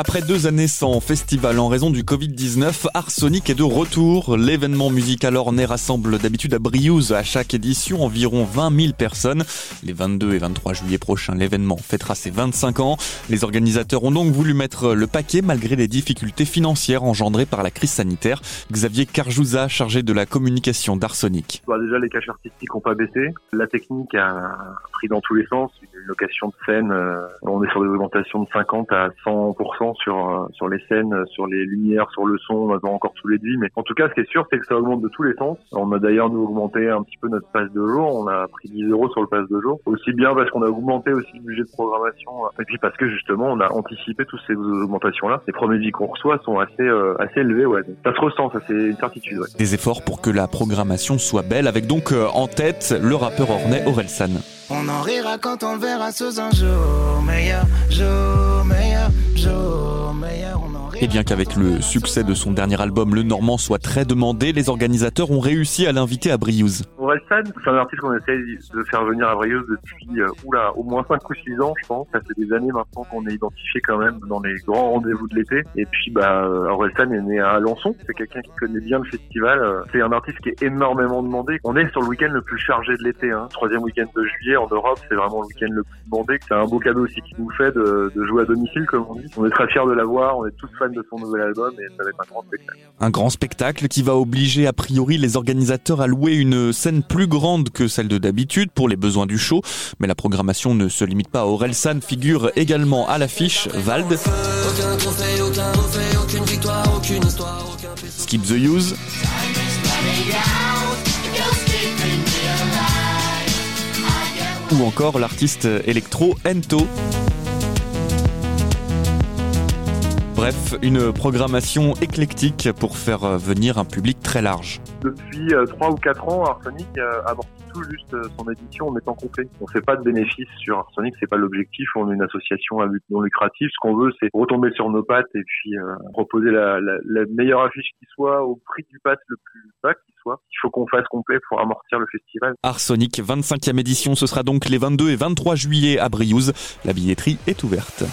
Après deux années sans festival en raison du Covid-19, Arsonic est de retour. L'événement musical ornais rassemble d'habitude à Briouze à chaque édition environ 20 000 personnes. Les 22 et 23 juillet prochains, l'événement fêtera ses 25 ans. Les organisateurs ont donc voulu mettre le paquet malgré les difficultés financières engendrées par la crise sanitaire. Xavier Carjouza, chargé de la communication d'Arsonic. Bah déjà, les caches artistiques n'ont pas baissé. La technique a pris dans tous les sens. Une location de scène, euh, on est sur des augmentations de 50 à 100% sur euh, sur les scènes, sur les lumières, sur le son, on attend encore tous les devis. Mais en tout cas, ce qui est sûr, c'est que ça augmente de tous les sens. On a d'ailleurs nous augmenté un petit peu notre passe de jour. On a pris 10 euros sur le passe de jour. Aussi bien parce qu'on a augmenté aussi le budget de programmation, et puis parce que justement, on a anticipé toutes ces augmentations-là. Les premiers devis qu'on reçoit sont assez euh, assez élevés. Ouais, ça se ressent, ça c'est une certitude. Ouais. Des efforts pour que la programmation soit belle, avec donc euh, en tête le rappeur ornais Orelsan. On en rira quand on le verra sous un jour meilleur, jour meilleur, Et bien qu'avec le succès de son dernier album, Le Normand soit très demandé, les organisateurs ont réussi à l'inviter à Briouze. Orelsan, c'est un artiste qu'on essaye de faire venir à Briouze depuis euh, oula, au moins 5 ou 6 ans, je pense. Ça fait des années maintenant qu'on est identifié quand même dans les grands rendez-vous de l'été. Et puis, bah, euh, Orelsan est né à Alençon. C'est quelqu'un qui connaît bien le festival. Euh, C'est un artiste qui est énormément demandé. On est sur le week-end le plus chargé de l'été. Hein. Troisième week-end de juillet en Europe, c'est vraiment le week-end le plus demandé. C'est un beau cadeau aussi qu'il nous fait de, de jouer à domicile, comme on dit. On est très fiers de l'avoir. On est tous fans de son nouvel album et ça va être un grand spectacle. Un grand spectacle qui va obliger a priori les organisateurs à louer une scène plus grande que celle de d'habitude pour les besoins du show. Mais la programmation ne se limite pas à Orelsan, figure également à l'affiche Vald. Skip the Use, ou encore l'artiste électro Ento. Bref, une programmation éclectique pour faire venir un public très large. Depuis euh, trois ou quatre ans, Arsenic euh, amortit tout juste euh, son édition en étant complet. On fait pas de bénéfices sur Arsenic, c'est pas l'objectif. On est une association à but non lucratif. Ce qu'on veut, c'est retomber sur nos pattes et puis euh, proposer la, la, la meilleure affiche qui soit au prix du pass le plus bas qui soit. Il faut qu'on fasse complet pour amortir le festival. Arsonic 25e édition, ce sera donc les 22 et 23 juillet à Briouze. La billetterie est ouverte.